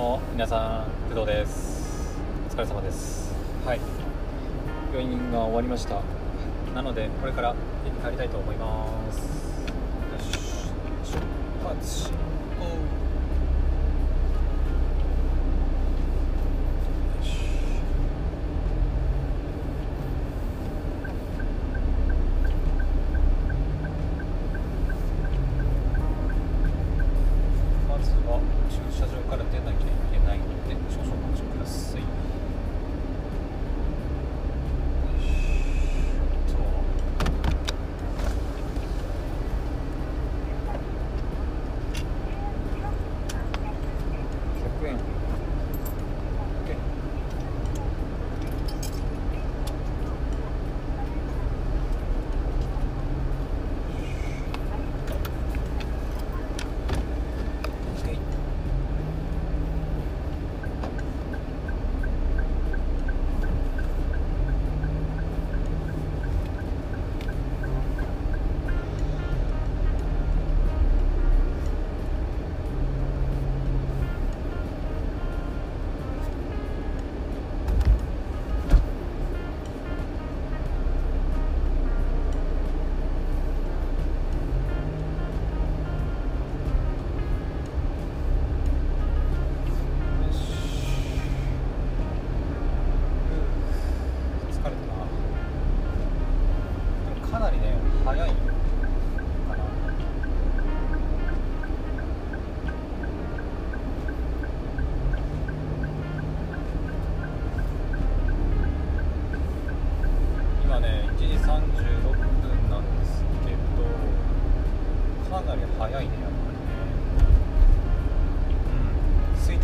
も皆さん工藤です。お疲れ様ですはい。病院が終わりました。なのでこれから家に帰りたいと思います。出発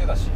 だし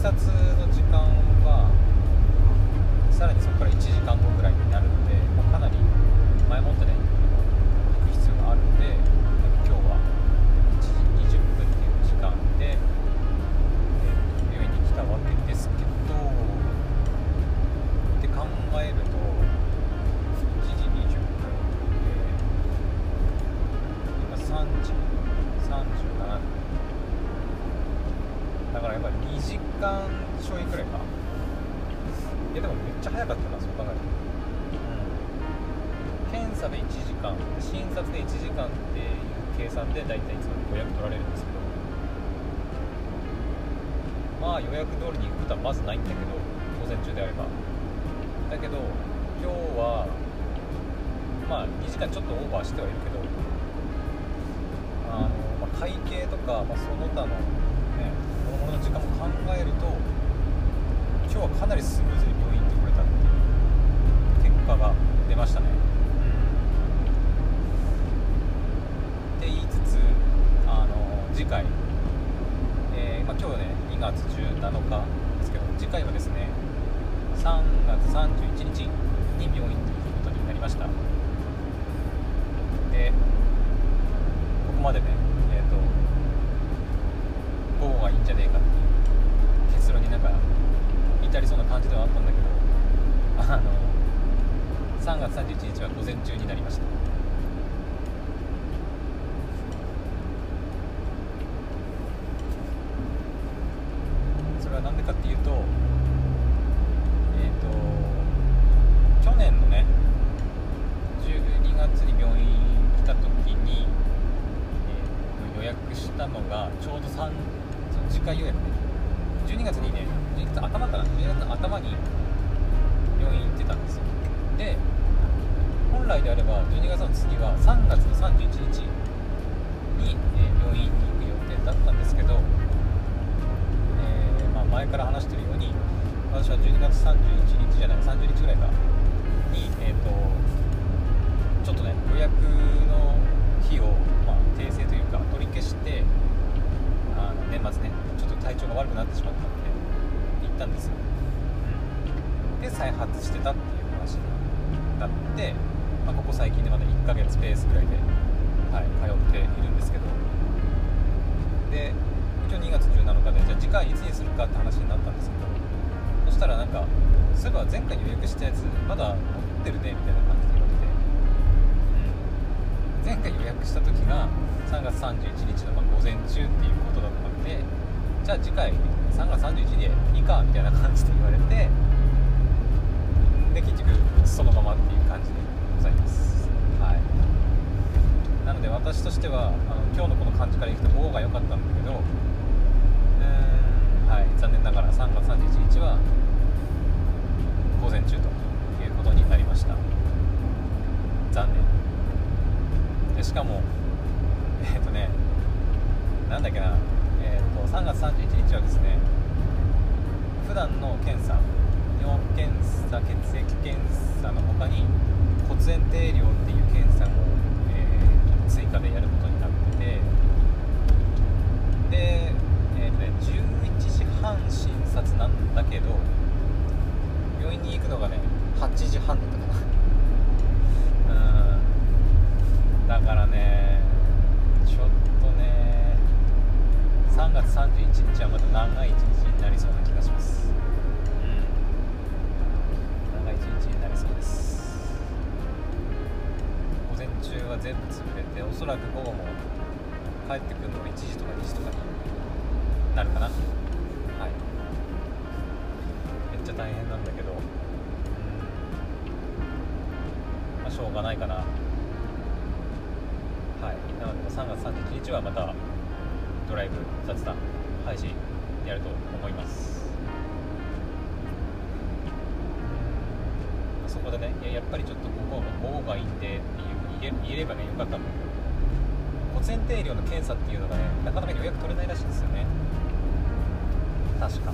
察の時間はさらにそこから1時間後ぐらいになるので本来であれば12月の次は3月の31日に、えー病院に行く予定だったんですけど、えーまあ、前から話してるように私は12月31日じゃない30日ぐらいかに、えー、とちょっとね予約の日を、まあ、訂正というか取り消してあの年末ねちょっと体調が悪くなってしまったので行ったんですよ、で再発してたっていう話になって、まあ、ここ最近でまだ1ヶ月ペースぐらいで、はい、通っているんですけど。で一応2月17日でじゃあ次回いつにするかって話になったんですけど。そしたらなんかそういえば前回予約したやつまだ持ってるねみたいな感じで言われて、うん、前回予約した時が3月31日のま午前中っていうことだったんでじゃあ次回3月31日でいいかみたいな感じで言われて。で結局そのままっていう感じで。ございます。はい。なので私としてはあの今日のこの感じからいくと午後が良かったんだけどはい。残念ながら3月31日は午前中ということになりました。残念。でしかもえっ、とねなんだっけなえっ、と3月31日はですね普段の検査尿検査血液検査の他に骨炎定量っていう検査も、えー追加でやることになっててで、えーとね、11時半診察なんだけど病院に行くのがね8時半だったかな。うん。だからねちょっとね3月31日はまた長い一日になりそうな気がします。全部潰れておそらく午後も帰ってくるのが1時とか2時とかになるかな。はい。めっちゃ大変なんだけど。うん。まあしょうがないかな。はい。なので3月31日はまたドライブ雑談配信やると思います。そこでねいややっぱりちょっと午後午後がいいんでっていう言えればねよかったんだけど骨炎定量の検査っていうのがねなかなか予約取れないらしいんですよね。確か。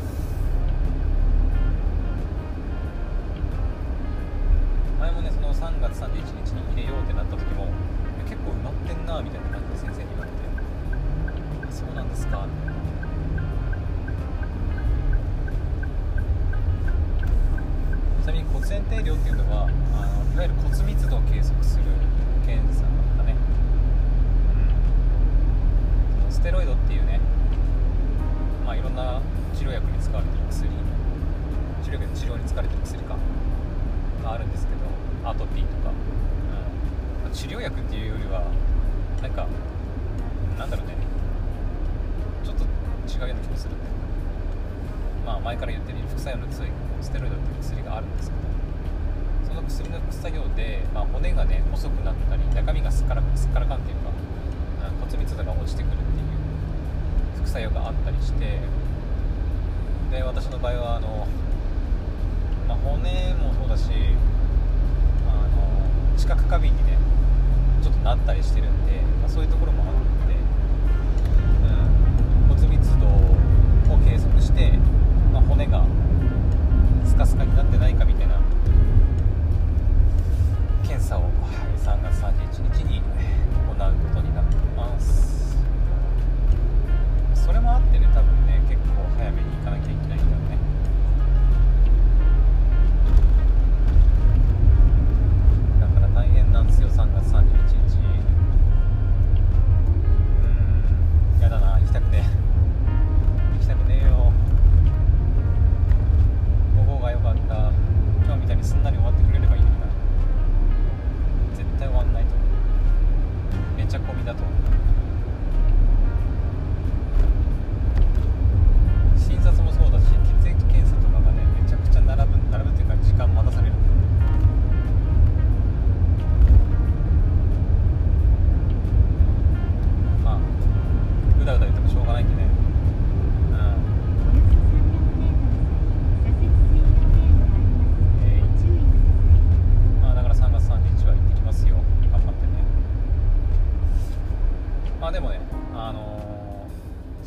に使われてる薬治療薬治療に使われてる薬かがあるんですけどアトピーとか、うん、治療薬っていうよりはなんかなんだろうね。ちょっと違うような気もするんだよまあ前から言ってる副作用の強いステロイドっていう薬があるんですけどその薬の副作用で、まあ、骨がね細くなったり中身がすっからすっからかんっていうか、うん骨密度が落ちてくるっていう副作用があったりしてで私の場合はあの、まあ、骨もそうだしあの知覚過敏にねちょっとなったりしてるんで、まあ、そういうところもあるので、うん、骨密度を計測して、まあ、骨がスカスカになってないかみたいな検査を、3月31日に行うことになってます。それもあってね多分。早めに行かなきゃいけない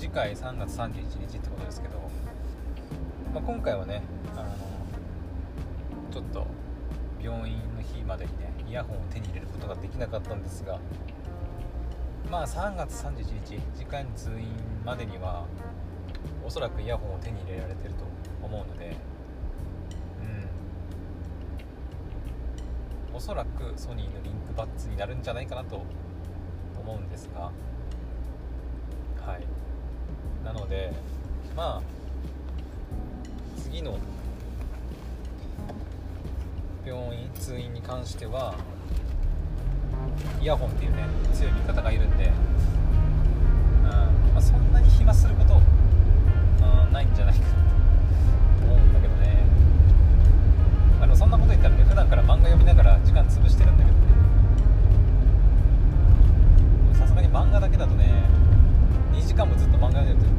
次回3月31日ってことですけど、まあ、今回はねあのちょっと病院の日までにねイヤホンを手に入れることができなかったんですがまあ3月31日次回の通院までにはおそらくイヤホンを手に入れられてると思うのでうん。おそらくソニーのリンクバッツになるんじゃないかなと思うんですがなのでまあ次の病院通院に関してはイヤホンっていうね強い味方がいるんで、うんまあ、そんなに暇すること、うん、ないんじゃないかと思うんだけどね、あ、でもそんなこと言ったらね普段から漫画読みながら時間潰してるんだけどね。さすがに漫画だけだとね2時間もずっと漫画読んでると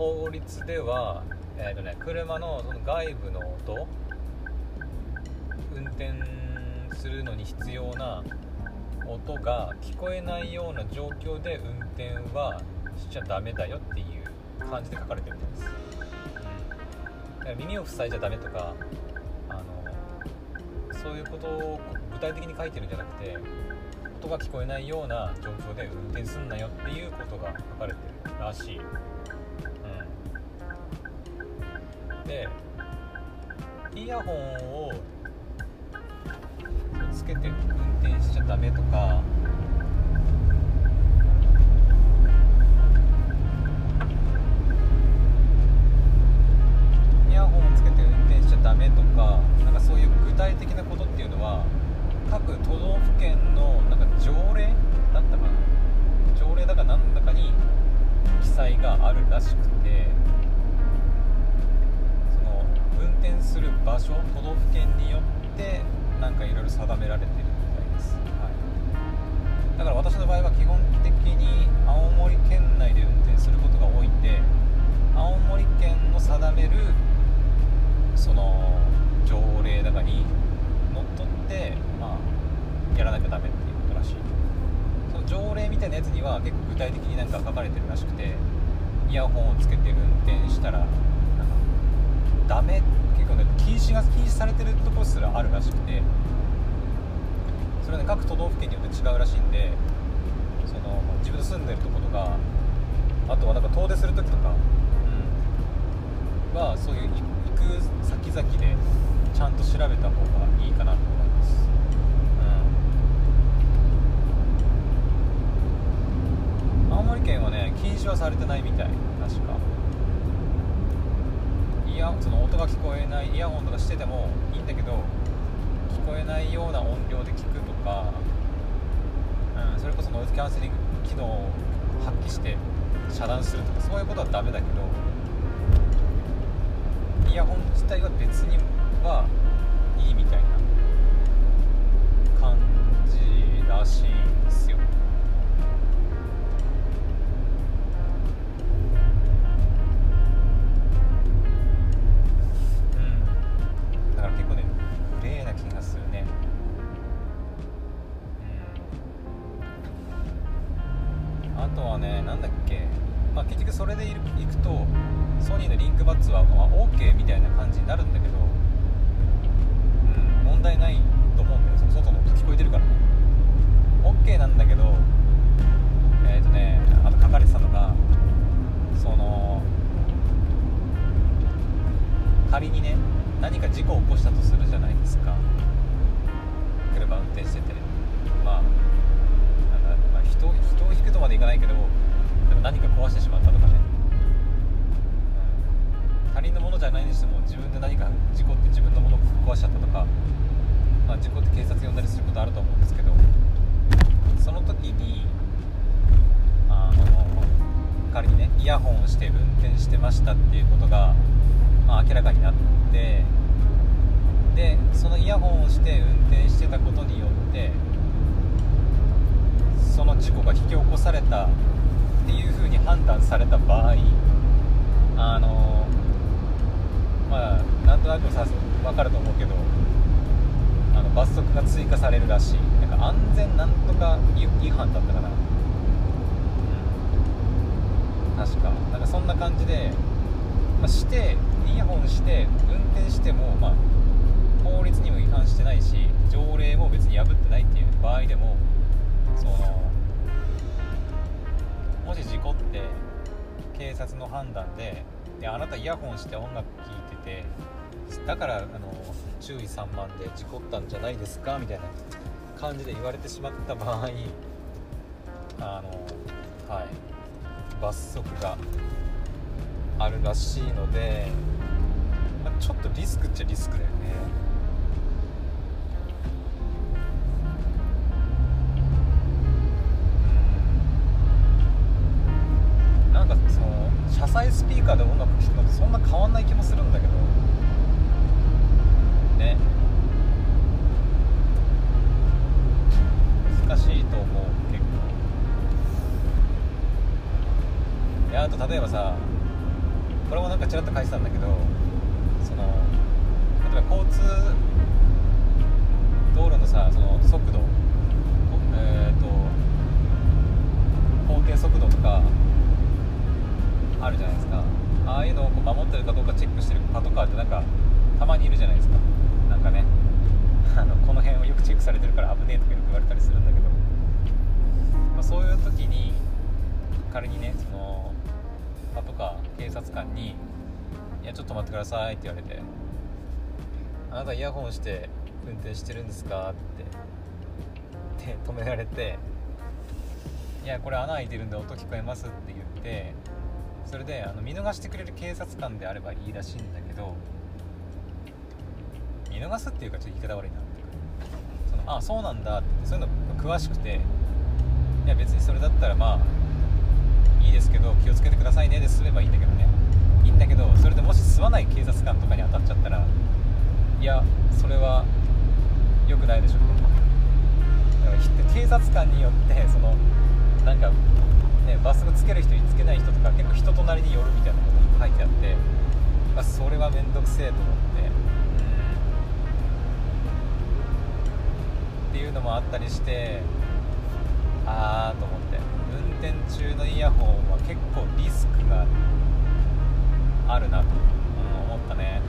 法律では、えーとね、車のその外部の音運転するのに必要な音が聞こえないような状況で運転はしちゃダメだよっていう感じで書かれてるみたいです、うん、耳を塞いじゃダメとかあのそういうことを具体的に書いてるんじゃなくて音が聞こえないような状況で運転すんなよっていうことが書かれてるらしい、でイヤホンをつけて運転しちゃダメとかイヤホンをつけて運転しちゃダメとかなんかそういう具体的なことっていうのは各都道府県のなんか条例なんたか条例だかなんだかに記載があるらしくて。場所都道府県によってなんかいろいろ定められてるみたいです、はい、だから私の場合は基本的に青森県内で運転することが多いんで青森県の定めるその条例だかにのっとってまあやらなきゃダメっていうことらしい。その条例みたいなやつには結構具体的になんか書かれてるらしくてイヤホンをつけて運転したらなんかダ構ね禁止が禁止されてるところすらあるらしくてそれはね各都道府県によって違うらしいんでその自分の住んでるとことかあとはなんか遠出する時とか、うん、はそういう行く先々でちゃんと調べた方がいいかなと思います、うん、青森県はね禁止はされてないみたい確か。イヤその音が聞こえないイヤホンとかしててもいいんだけど聞こえないような音量で聞くとか、うん、それこそノイズキャンセリング機能を発揮して遮断するとかそういうことはダメだけどイヤホン自体は別にはいいみたいな感じらしいんですよ。引くとまでいかないけどでも何か壊してしまったとかね、うん、他人のものじゃないにしても自分で何か事故って自分のものを壊しちゃったとかまあ、事故って警察呼んだりすることあると思うんですけどその時にあの仮にねイヤホンをして運転してましたっていうことが、まあ、明らかになってでそのイヤホンをして運転してたことによってその事故が引き起こされたっていうふうに判断された場合あのまあなんとなくさ分かると思うけどあの罰則が追加されるらしい。なんか安全なんとか違反だったかな、うん、確か。なんかそんな感じで、まあ、してイヤホンして運転しても、まあ、法律にも違反してないし条例も別に破ってないっていう場合でもその故って警察の判断でであなたイヤホンして音楽聴いててだからあの注意散漫で事故ったんじゃないですかみたいな感じで言われてしまった場合あのはい罰則があるらしいので、まあ、ちょっとリスクっちゃリスクだよね。ないですか。ああいうのをこう守ってるかどうかチェックしてるパトカーってなんかたまにいるじゃないですか。なんかね。あのこの辺をよくチェックされてるから危ねえとかよく言われたりするんだけど、まあ、そういう時に仮にねそのパトカー警察官に「いやちょっと待ってください」って言われて「あなたイヤホンして運転してるんですか?」ってで止められて「いやこれ穴開いてるんで音聞こえます」って言ってそれであの見逃してくれる警察官であればいいらしいんだけど見逃すっていうかちょっと言い方悪いなってそのあそうなんだってそういうの詳しくていや別にそれだったらまあいいですけど気をつけてくださいねで済めばいいんだけどね。いいんだけどそれでもし吸わない警察官とかに当たっちゃったらいやそれは良くないでしょってだから警察官によってそのなんかねバスをつける人につけない人とか結構人となりによるみたいなことが書いてあってまあそれは面倒くせえと思って。うんっていうのもあったりしてああと思って。運転中のイヤホンは結構リスクがあるなと、思ったね。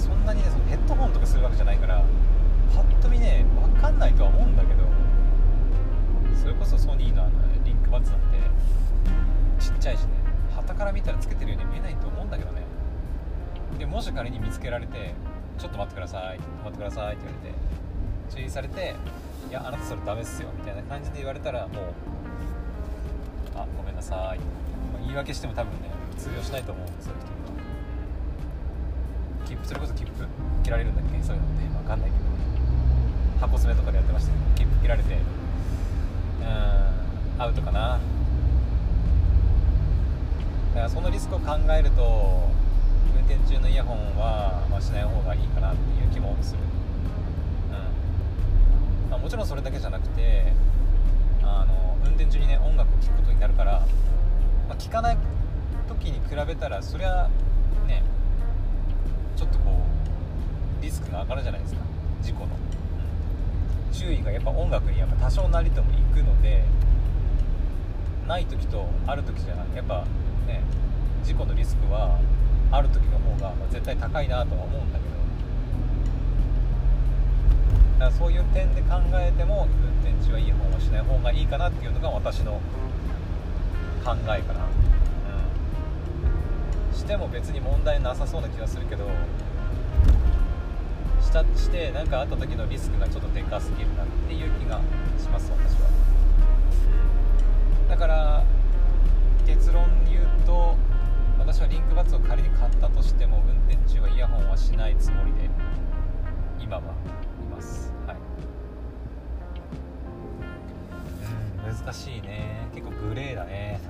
そんなにねそのヘッドホンとかするわけじゃないからパッと見ね分かんないとは思うんだけどそれこそソニーのあのリンクバッツなんてちっちゃいしね旗から見たらつけてるように見えないと思うんだけどね。でもし仮に見つけられて「ちょっと待ってください」「止まってください」って言われて注意されて「いやあなたそれダメっすよ」みたいな感じで言われたらもう「あごめんなさい」ま、言い訳しても多分ね通用しないと思うんですそういう人切符それこそ切符切られるんだっけ？そういうのって。分かんないけど。箱詰めとかでやってましたけど。切符切られて。うん。アウトかな。だからそのリスクを考えると運転中のイヤホンは、まあ、しない方がいいかなっていう気もする、うん。まあ、もちろんそれだけじゃなくてあの運転中にね音楽を聴くことになるから、まあ、聴かない時に比べたらそりゃちょっとこうリスクが上がるじゃないですか。事故の、注意がやっぱ音楽にやっぱ多少なりとも行くのでない時とある時じゃなくてやっぱね事故のリスクはある時の方が絶対高いなとは思うんだけど。だからそういう点で考えても運転中はイヤホンはしない方がいいかなっていうのが私の考えかな、しても別に問題なさそうな気がするけどしたして何かあった時のリスクがちょっとでかすぎるなっていう気がします私は。だから結論言うと私はリンクバツを仮に買ったとしても運転中はイヤホンはしないつもりで今はいます。はい。うん難しいね。結構グレーだね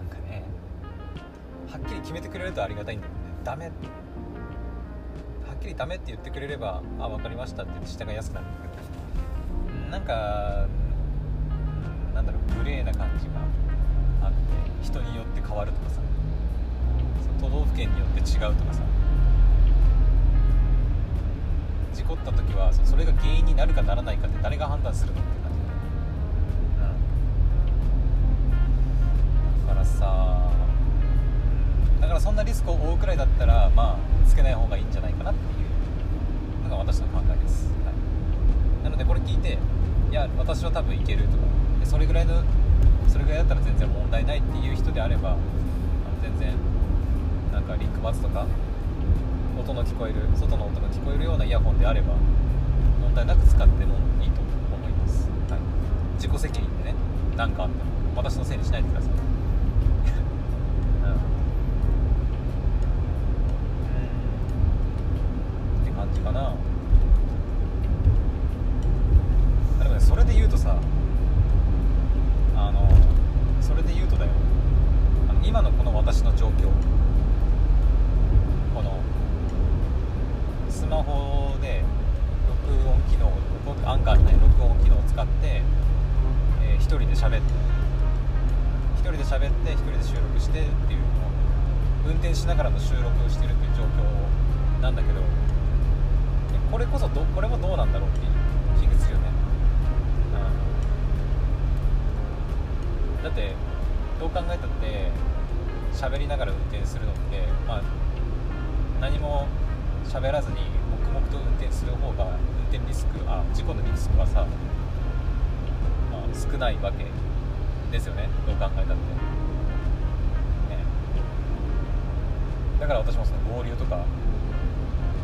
はっきり決めてくれるとありがたいんだけどね。ダメ。はっきりダメって言ってくれればあ分かりましたって下が安くなるんだけど。なんかなんだろうグレーな感じがあって人によって変わるとかさ。都道府県によって違うとかさ。事故った時はそれが原因になるかならないかって誰が判断するのって感じ、うん、だからさそんなリスクを負うくらいだったらまあつけない方がいいんじゃないかなっていうのが私の考えです、はい、なのでこれ聞いていや私は多分いけるとかそれぐらいのそれぐらいだったら全然問題ないっていう人であればあの全然なんかリンクバツとか音の聞こえる外の音が聞こえるようなイヤホンであれば問題なく使ってもいいと思います、はい、自己責任でね何かあっても私のせいにしないでくださいって感じかな。でもねそれで言うとさあのそれで言うとだよ。あの今のこの私の状況。このスマホで録音機能アンカーのね録音機能を使って、えー、1人で喋って1人で喋って1人で収録してっていうのを運転しながらの収録をしてるっていう状況なんだけどこれこそどこれもどうなんだろうっていう気がするよね、うん、だってどう考えたって喋りながら運転するのってまあ何も喋らずに黙々と運転する方が運転リスクあ事故のリスクはさ、まあ、少ないわけですよね。どう考えたって、ね、だから私もその合流とか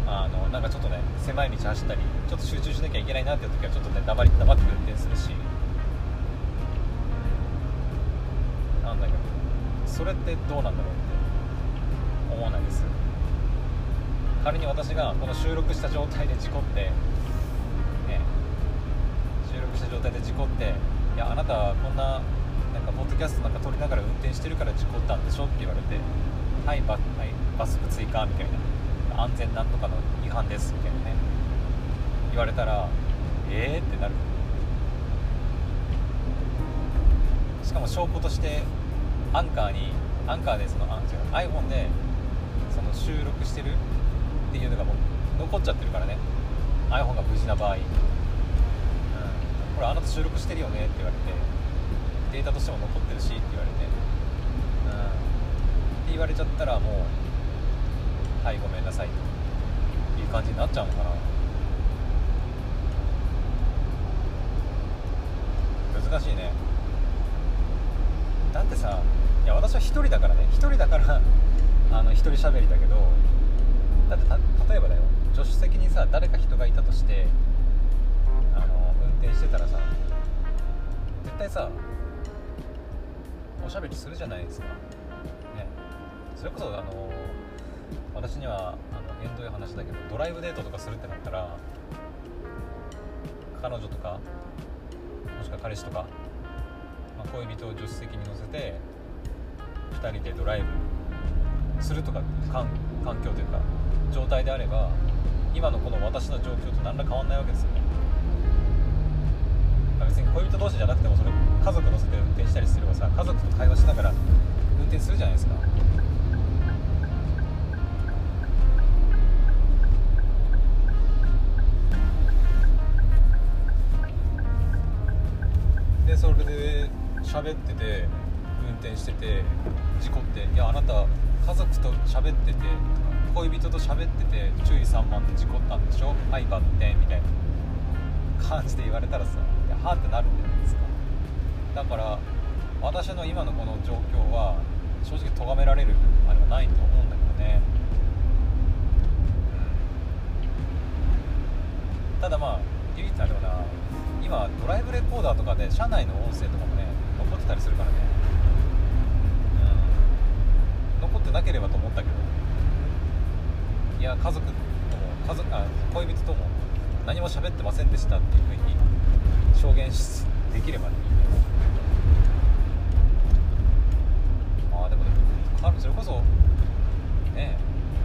あのなんかちょっとね狭い道走ったりちょっと集中しなきゃいけないなっていう時はちょっとね黙り黙って運転するし。なんだけどそれってどうなんだろうって思わないです。仮に私がこの収録した状態で事故ってね収録した状態で事故っていやあなたはこんななんかポッドキャストなんか撮りながら運転してるから事故ったんでしょって言われてはいバ,、はい、バスク追加みたいな。安全なんとかの違反ですみたいなね言われたらええー、ってなる。しかも証拠としてアンカーにアンカーでそのあ違う iPhone でその収録してるっていうのがもう残っちゃってるからね。iPhone が無事な場合、うん、これあなた収録してるよねって言われて。データとしても残ってるしって言われて、うん、って言われちゃったらもうはいごめんなさい。という感じになっちゃうのかな。難しいね。だってさいや私は1人だからね。1人だから あの1人喋りだけどだって例えばだよ。助手席にさ誰か人がいたとしてあの運転してたらさ絶対さおしゃべりするじゃないですか。ね。それこそあの私にはあの縁遠い話だけどドライブデートとかするってなったら彼女とかもしくは彼氏とか、まあ、恋人を助手席に乗せて2人でドライブするとか環境というか状態であれば今のこの私の状況と何ら変わんないわけですよね。別に恋人同士じゃなくてもそれ家族乗せて運転したりすればさ家族と会話しながら運転するじゃないですか。喋ってて恋人と喋ってて注意散漫で事故ったんでしょ？はいバッテン」みたいな感じで言われたらさ「いやは」ってなるんじゃないですか。だから私の今のこの状況は正直咎められるあれはないと思うんだけどね、ただまあ唯一あれはな今ドライブレコーダーとかで車内の音声とかもね残ってたりするからね。残ってなければと思ったけど。いや家族とも家族あ恋人とも何も喋ってませんでしたっていうふうに証言できればいいんだよまあでもそれこそね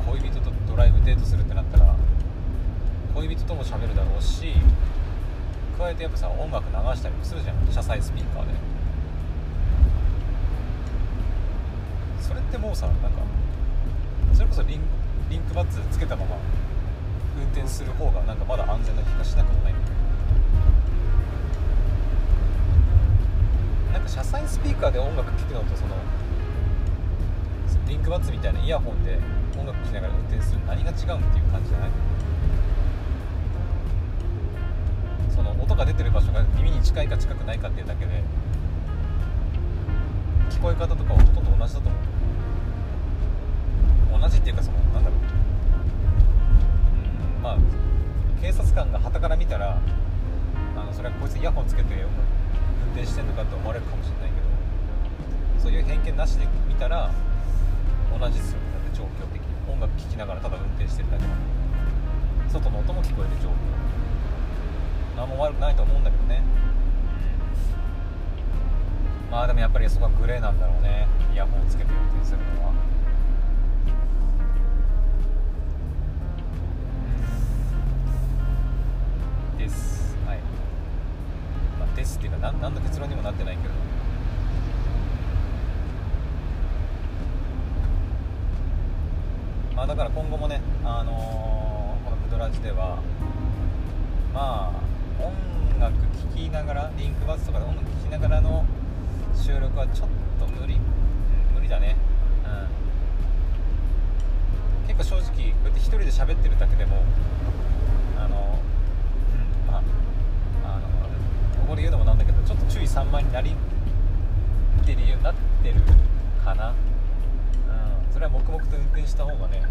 恋人とドライブデートするってなったら恋人とも喋るだろうし加えてやっぱさ音楽流したりもするじゃん。車載スピーカーで。それってもうさなんかそれこそリンリンクバッツつけたまま運転する方がなんかまだ安全な気がしなくもないんだけどなんか車載スピーカーで音楽聴くのとそのリンクバッツみたいなイヤホンで音楽聴きながら運転する何が違うんっていう感じじゃない？その音が出てる場所が耳に近いか近くないかっていうだけで聞こえ方とかはほとんど同じだと思う。同じっていうかそのなんだろう。うんまあ警察官が旗から見たらあのそれはこいつイヤホンつけて運転してんのかって思われるかもしれないけどそういう偏見なしで見たら同じですよ。だって状況的に。音楽聴きながらただ運転してるだけなのに外の音も聞こえて状況。何も悪くないと思うんだけどね。まあでもやっぱりそこはグレーなんだろうね。イヤホンつけて運転するのは。ですっていうか何何の結論にもなってないけど。まあだから今後もねあのー、この「プドラジ」ではまあ音楽聴きながらリンクバスとかで音楽聴きながらの収録はちょっと無理、無理だね。うん。結構正直こうやって一人で喋ってるだけでもこで言うのもなんだけどちょっと注意散漫になりってるようになってるかな、うん、それは黙々と運転した方がね。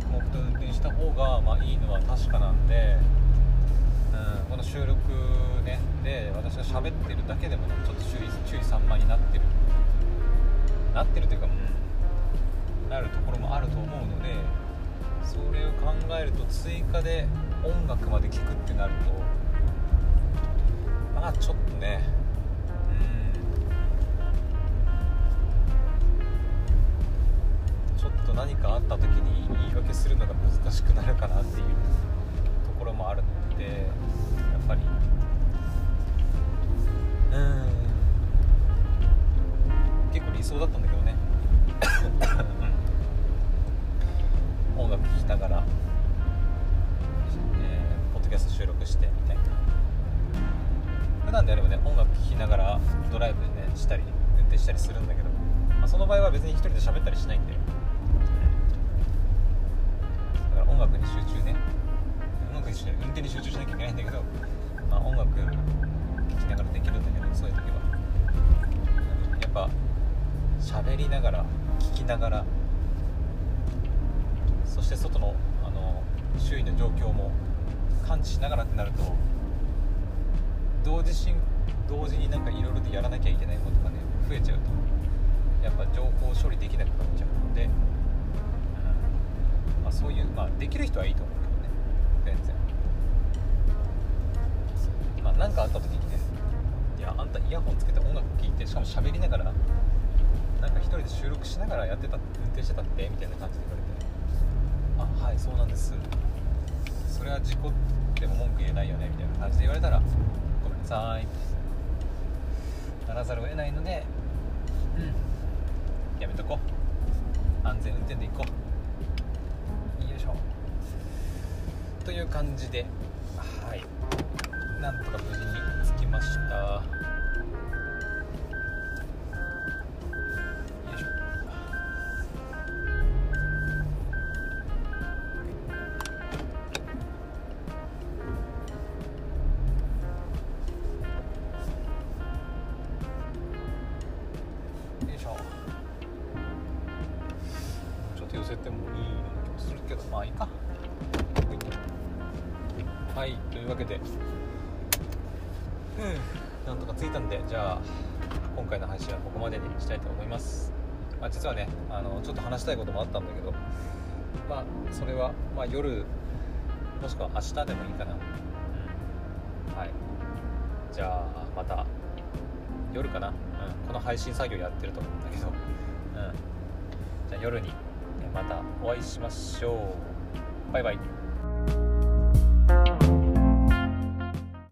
黙々と運転した方がまあいいのは確かなんで、うん、この収録ね。で私が喋ってるだけでもねちょっと注意注意散漫になってる。なってるというか、うん。なるところもあると思うのでそれを考えると追加で音楽まで聴くってなるとまあちょっとねうん。ちょっと何かあった時に言い訳するのが難しくなるかなっていうところもあるのでやっぱり。うん。結構理想だったんだけど。りながら聞きながらそして外のあの周囲の状況も感知しながらってなると同時進同時になんかいろいろでやらなきゃいけないことがね増えちゃうと。やっぱ情報処理できなくなっちゃうので、うん。まあ、そういう、まあ、できる人はいいと思うけどね。全然。まあ何かあった時にねいやあんたイヤホンつけて音楽聴いてしかも喋りながら一人で収録しながらやってた運転してたってみたいな感じで言われて。あはいそうなんです。それは事故っても文句言えないよねみたいな感じで言われたらごめんなさいならざるを得ないのでうんやめとこう。安全運転で行こう。よいしょ。という感じではい。なんとか無事に着きました。実はねあのちょっと話したいこともあったんだけどまあそれは、まあ、夜もしくは明日でもいいかな、うん、はい。じゃあまた夜かな、うん、この配信作業やってると思うんだけど、うん、じゃあ夜にえまたお会いしましょう。バイバイ